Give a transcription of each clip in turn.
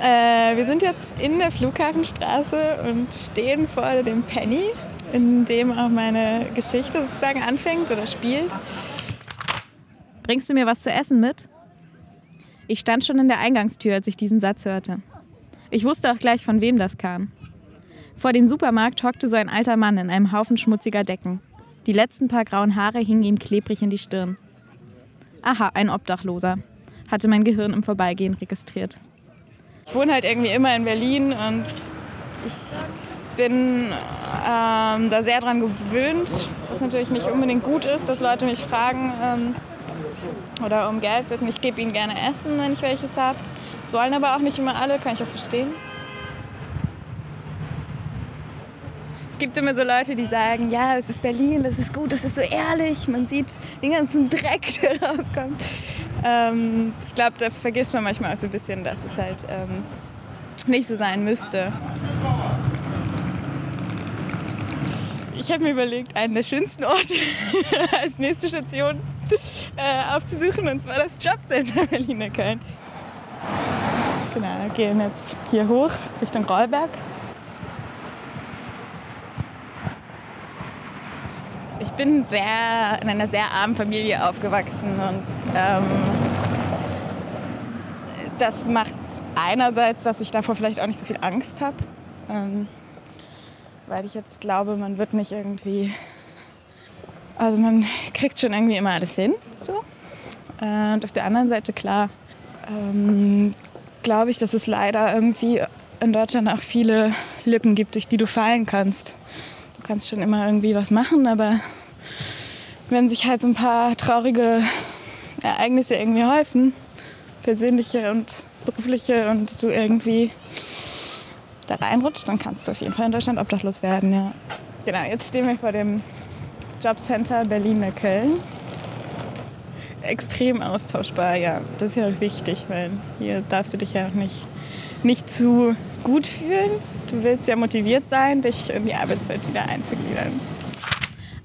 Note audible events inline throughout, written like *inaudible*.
Äh, wir sind jetzt in der Flughafenstraße und stehen vor dem Penny, in dem auch meine Geschichte sozusagen anfängt oder spielt. Bringst du mir was zu essen mit? Ich stand schon in der Eingangstür, als ich diesen Satz hörte. Ich wusste auch gleich, von wem das kam. Vor dem Supermarkt hockte so ein alter Mann in einem Haufen schmutziger Decken. Die letzten paar grauen Haare hingen ihm klebrig in die Stirn. Aha, ein Obdachloser, hatte mein Gehirn im Vorbeigehen registriert. Ich wohne halt irgendwie immer in Berlin und ich bin ähm, da sehr dran gewöhnt, was natürlich nicht unbedingt gut ist, dass Leute mich fragen, ähm, oder um Geld bitten. Ich gebe ihnen gerne Essen, wenn ich welches habe. Das wollen aber auch nicht immer alle, kann ich auch verstehen. Es gibt immer so Leute, die sagen, ja, es ist Berlin, das ist gut, das ist so ehrlich, man sieht den ganzen Dreck, *laughs* der rauskommt. Ähm, ich glaube, da vergisst man manchmal auch so ein bisschen, dass es halt ähm, nicht so sein müsste. Ich habe mir überlegt, einen der schönsten Orte *laughs* als nächste Station äh, aufzusuchen, und zwar das Jobcenter Berliner-Köln. Genau, gehen jetzt hier hoch Richtung Rollberg. Ich bin sehr, in einer sehr armen Familie aufgewachsen und ähm, das macht einerseits, dass ich davor vielleicht auch nicht so viel Angst habe, ähm, weil ich jetzt glaube, man wird nicht irgendwie also man kriegt schon irgendwie immer alles hin. So. Äh, und auf der anderen Seite, klar, ähm, glaube ich, dass es leider irgendwie in Deutschland auch viele Lücken gibt, durch die du fallen kannst. Du kannst schon immer irgendwie was machen, aber wenn sich halt so ein paar traurige Ereignisse irgendwie häufen, persönliche und berufliche, und du irgendwie da reinrutscht, dann kannst du auf jeden Fall in Deutschland obdachlos werden, ja. Genau, jetzt stehen wir vor dem Jobcenter Berlin-Köln. Extrem austauschbar, ja. Das ist ja wichtig, weil hier darfst du dich ja auch nicht, nicht zu gut fühlen. Du willst ja motiviert sein, dich in die Arbeitswelt wieder einzugliedern.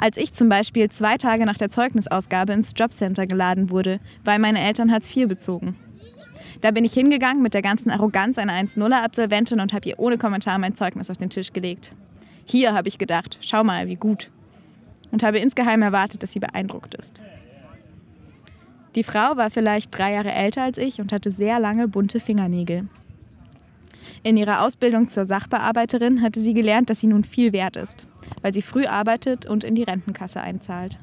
Als ich zum Beispiel zwei Tage nach der Zeugnisausgabe ins Jobcenter geladen wurde, weil meine Eltern Hartz IV bezogen. Da bin ich hingegangen mit der ganzen Arroganz einer 1-0er-Absolventin und habe ihr ohne Kommentar mein Zeugnis auf den Tisch gelegt. Hier habe ich gedacht, schau mal, wie gut und habe insgeheim erwartet, dass sie beeindruckt ist. Die Frau war vielleicht drei Jahre älter als ich und hatte sehr lange bunte Fingernägel. In ihrer Ausbildung zur Sachbearbeiterin hatte sie gelernt, dass sie nun viel wert ist, weil sie früh arbeitet und in die Rentenkasse einzahlt.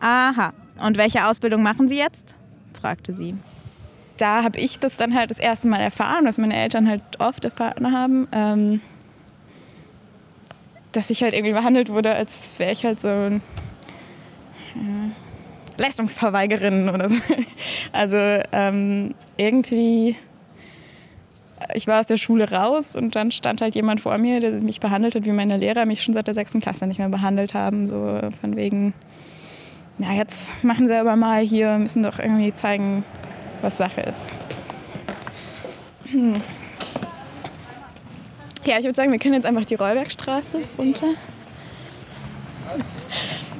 Aha, und welche Ausbildung machen Sie jetzt? fragte sie. Da habe ich das dann halt das erste Mal erfahren, was meine Eltern halt oft erfahren haben. Ähm dass ich halt irgendwie behandelt wurde, als wäre ich halt so ein äh, Leistungsverweigerin oder so. *laughs* Also ähm, irgendwie, ich war aus der Schule raus und dann stand halt jemand vor mir, der mich behandelt hat, wie meine Lehrer mich schon seit der sechsten Klasse nicht mehr behandelt haben. So von wegen, na jetzt machen sie aber mal hier, müssen doch irgendwie zeigen, was Sache ist. Hm. Ja, ich würde sagen, wir können jetzt einfach die Rollbergstraße runter.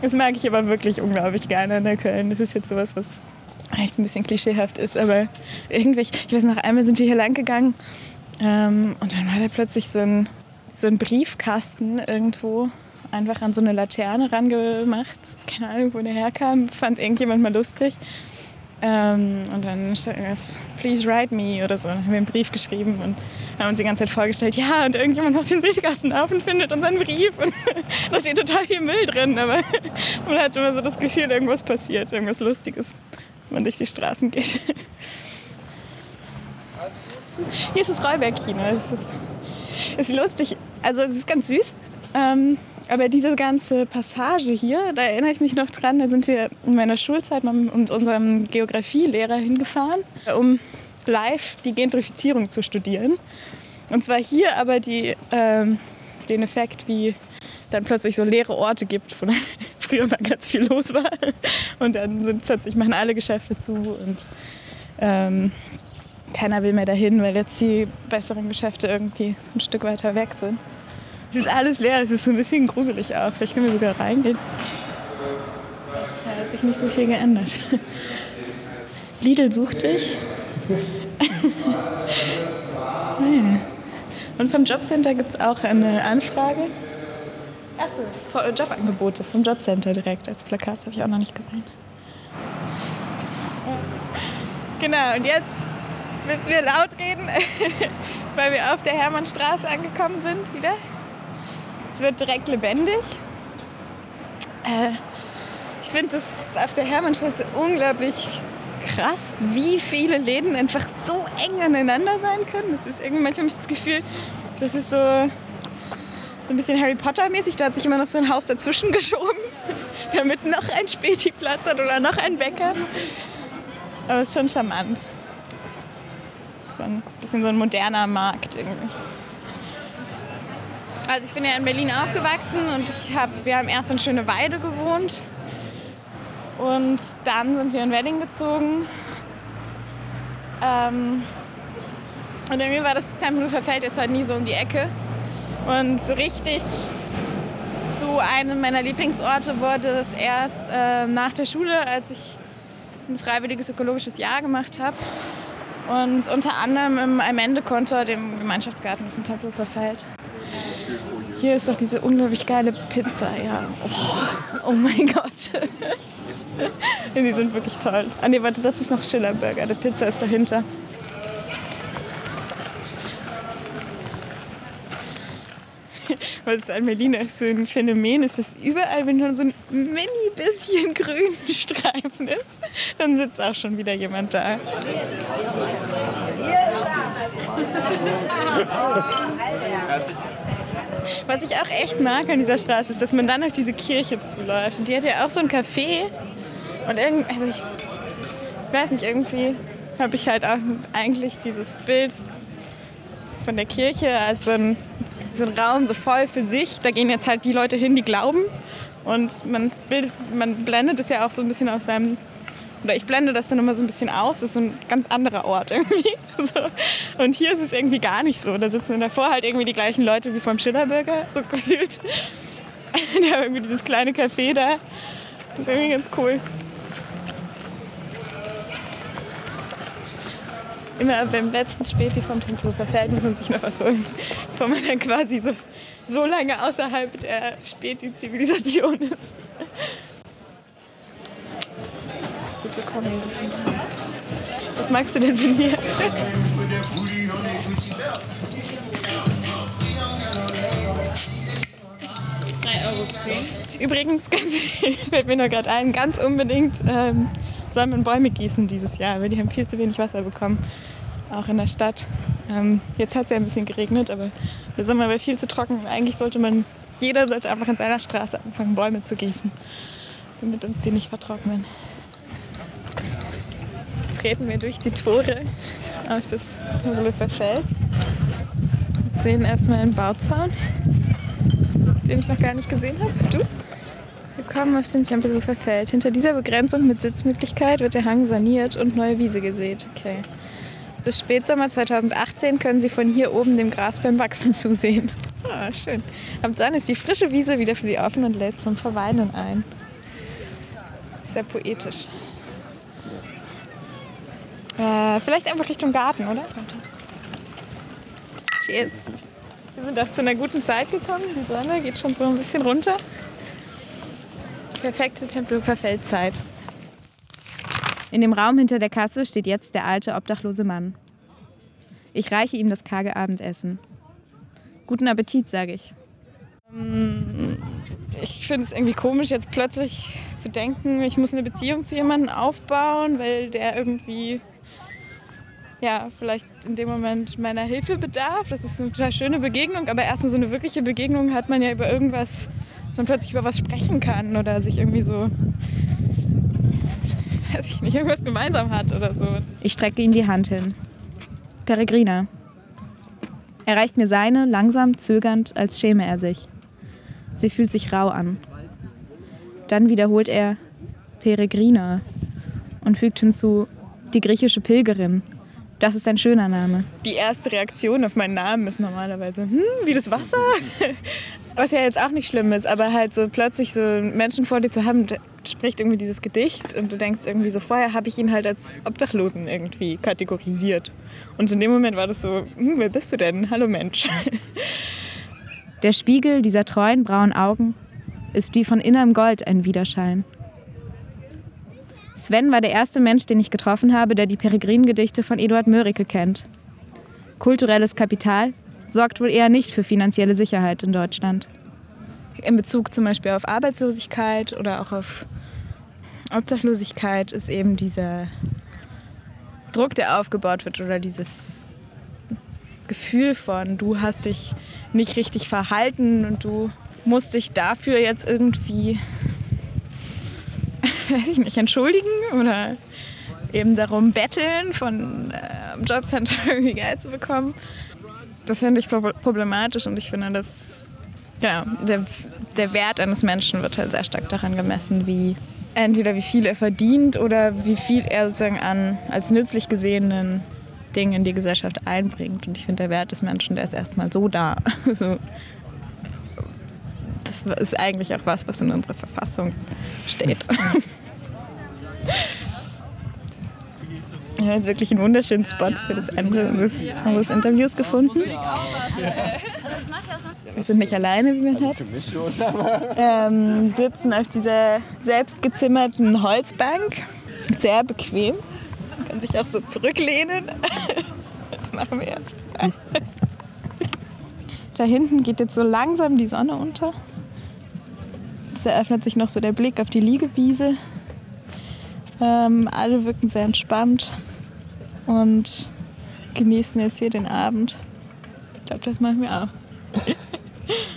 Das mag ich aber wirklich unglaublich gerne in der Köln. Das ist jetzt sowas, was echt ein bisschen klischeehaft ist, aber irgendwie, ich weiß noch, einmal sind wir hier lang gegangen ähm, und dann war da plötzlich so ein, so ein Briefkasten irgendwo einfach an so eine Laterne rangemacht. Keine Ahnung, wo der herkam, fand irgendjemand mal lustig. Ähm, und dann stand irgendwas, please write me oder so. Dann haben wir einen Brief geschrieben und haben uns die ganze Zeit vorgestellt, ja, und irgendjemand macht den Briefkasten auf und findet unseren Brief. Und *laughs* da steht total viel Müll drin, aber *laughs* man hat immer so das Gefühl, irgendwas passiert, irgendwas Lustiges, wenn man durch die Straßen geht. Hier ist das Rollberg-Kino. Das ist, ist lustig. Also, es ist ganz süß. Ähm, aber diese ganze Passage hier, da erinnere ich mich noch dran, da sind wir in meiner Schulzeit mit unserem Geografielehrer hingefahren, um live die Gentrifizierung zu studieren. Und zwar hier aber die, ähm, den Effekt, wie es dann plötzlich so leere Orte gibt, dann früher mal ganz viel los war. Und dann sind plötzlich machen alle Geschäfte zu und ähm, keiner will mehr dahin, weil jetzt die besseren Geschäfte irgendwie ein Stück weiter weg sind. Es ist alles leer, es ist so ein bisschen gruselig auch. Vielleicht können wir sogar reingehen. Da hat sich nicht so viel geändert. Lidl sucht dich. *laughs* Und vom Jobcenter gibt es auch eine Anfrage. Achso, Jobangebote vom Jobcenter direkt als Plakat, das habe ich auch noch nicht gesehen. Genau, und jetzt müssen wir laut reden, *laughs* weil wir auf der Hermannstraße angekommen sind wieder. Es wird direkt lebendig. Äh, ich finde es auf der Hermannstraße unglaublich krass, wie viele Läden einfach so eng aneinander sein können. Das ist irgendwie manchmal habe ich das Gefühl, das ist so, so ein bisschen Harry Potter mäßig. Da hat sich immer noch so ein Haus dazwischen *laughs* geschoben, damit noch ein Späti Platz hat oder noch ein Bäcker. Aber es ist schon charmant. So ein bisschen so ein moderner Markt irgendwie. Also ich bin ja in Berlin aufgewachsen und ich hab, wir haben erst in Schöneweide gewohnt. Und dann sind wir in Wedding gezogen. Ähm, und irgendwie war das Tempelhofer Feld jetzt halt nie so um die Ecke. Und so richtig zu einem meiner Lieblingsorte wurde es erst äh, nach der Schule, als ich ein freiwilliges ökologisches Jahr gemacht habe. Und unter anderem im Almende-Kontor, dem Gemeinschaftsgarten von Tempelhofer Feld. Hier ist doch diese unglaublich geile Pizza, ja. Oh, oh mein Gott. *laughs* Die sind wirklich toll. Ah nee, warte, das ist noch Schillerburger. Die Pizza ist dahinter. Was ist an Berlin so ein Phänomen ist, dass überall, wenn nur so ein mini bisschen grünen *laughs* Streifen ist, dann sitzt auch schon wieder jemand da. Was ich auch echt mag an dieser Straße ist, dass man dann auf diese Kirche zuläuft. Und die hat ja auch so ein Café. Und irgendwie, also ich, ich weiß nicht, irgendwie habe ich halt auch eigentlich dieses Bild von der Kirche als so ein, so ein Raum so voll für sich. Da gehen jetzt halt die Leute hin, die glauben. Und man, bildet, man blendet es ja auch so ein bisschen aus seinem oder ich blende das dann immer so ein bisschen aus. Das ist so ein ganz anderer Ort *laughs* irgendwie. So. Und hier ist es irgendwie gar nicht so. Da sitzen davor halt irgendwie die gleichen Leute wie vom Schillerburger, so *laughs* gefühlt. Die haben irgendwie dieses kleine Café da. Das ist irgendwie ganz cool. Immer beim letzten Späti vom Tempelhofer Feld muss man sich noch was holen, bevor man dann quasi so, so lange außerhalb der Späti-Zivilisation ist. Gute Kombi. Was magst du denn von mir? 3,10 Euro. Übrigens, ganz, *laughs* fällt mir noch gerade ein, ganz unbedingt ähm, soll man Bäume gießen dieses Jahr, weil die haben viel zu wenig Wasser bekommen, auch in der Stadt. Ähm, jetzt hat es ja ein bisschen geregnet, aber der Sommer war viel zu trocken. Eigentlich sollte man, jeder sollte einfach in seiner Straße anfangen, Bäume zu gießen, damit uns die nicht vertrocknen treten wir durch die Tore auf das Tempelhofer Feld. Wir sehen erstmal einen Bauzaun, den ich noch gar nicht gesehen habe. Du? Wir kommen auf den Tempelhofer Feld. Hinter dieser Begrenzung mit Sitzmöglichkeit wird der Hang saniert und neue Wiese gesät. Okay. Bis Spätsommer 2018 können Sie von hier oben dem Gras beim Wachsen *laughs* zusehen. Ah, schön. Ab dann ist die frische Wiese wieder für Sie offen und lädt zum Verweilen ein. Sehr poetisch. Äh, vielleicht einfach Richtung Garten, oder? Cheers. Wir sind auch zu einer guten Zeit gekommen. Die Sonne geht schon so ein bisschen runter. Perfekte Tempelhofer Feldzeit. In dem Raum hinter der Kasse steht jetzt der alte, obdachlose Mann. Ich reiche ihm das karge Abendessen. Guten Appetit, sage ich. Ähm, ich finde es irgendwie komisch, jetzt plötzlich zu denken, ich muss eine Beziehung zu jemandem aufbauen, weil der irgendwie ja, vielleicht in dem Moment meiner Hilfe bedarf. Das ist eine total schöne Begegnung, aber erstmal so eine wirkliche Begegnung hat man ja über irgendwas, dass man plötzlich über was sprechen kann oder sich irgendwie so, weiß ich nicht, irgendwas gemeinsam hat oder so. Ich strecke ihm die Hand hin. Peregrina. Er reicht mir seine, langsam, zögernd, als schäme er sich. Sie fühlt sich rau an. Dann wiederholt er Peregrina und fügt hinzu die griechische Pilgerin. Das ist ein schöner Name. Die erste Reaktion auf meinen Namen ist normalerweise, hm, wie das Wasser. Was ja jetzt auch nicht schlimm ist, aber halt so plötzlich so Menschen vor dir zu haben, spricht irgendwie dieses Gedicht und du denkst irgendwie so, vorher habe ich ihn halt als Obdachlosen irgendwie kategorisiert. Und in dem Moment war das so, hm, wer bist du denn? Hallo Mensch. *laughs* Der Spiegel dieser treuen braunen Augen ist wie von innerem Gold ein Widerschein. Sven war der erste Mensch, den ich getroffen habe, der die Peregrin-Gedichte von Eduard Mörike kennt. Kulturelles Kapital sorgt wohl eher nicht für finanzielle Sicherheit in Deutschland. In Bezug zum Beispiel auf Arbeitslosigkeit oder auch auf Obdachlosigkeit ist eben dieser Druck, der aufgebaut wird oder dieses Gefühl von, du hast dich nicht richtig verhalten und du musst dich dafür jetzt irgendwie, *laughs* weiß ich nicht, entschuldigen oder eben darum betteln, von äh, Jobcenter *laughs* irgendwie Geld zu bekommen. Das finde ich problematisch und ich finde, dass ja, der, der Wert eines Menschen wird halt sehr stark daran gemessen, wie entweder wie viel er verdient oder wie viel er sozusagen an als nützlich gesehenen Dingen in die Gesellschaft einbringt. Und ich finde, der Wert des Menschen, der ist erstmal so da. *laughs* Also, das ist eigentlich auch was, was in unserer Verfassung steht. *laughs* Habe jetzt wirklich einen wunderschönen Spot für das Ende unseres, unseres Interviews gefunden. Wir sind nicht alleine, wie man hört. Ähm, sitzen auf dieser selbstgezimmerten Holzbank. Sehr bequem. Man kann sich auch so zurücklehnen. Das machen wir jetzt. Da hinten geht jetzt so langsam die Sonne unter. Es eröffnet sich noch so der Blick auf die Liegewiese. Ähm, alle wirken sehr entspannt und genießen jetzt hier den Abend. Ich glaube, das machen wir auch. *laughs*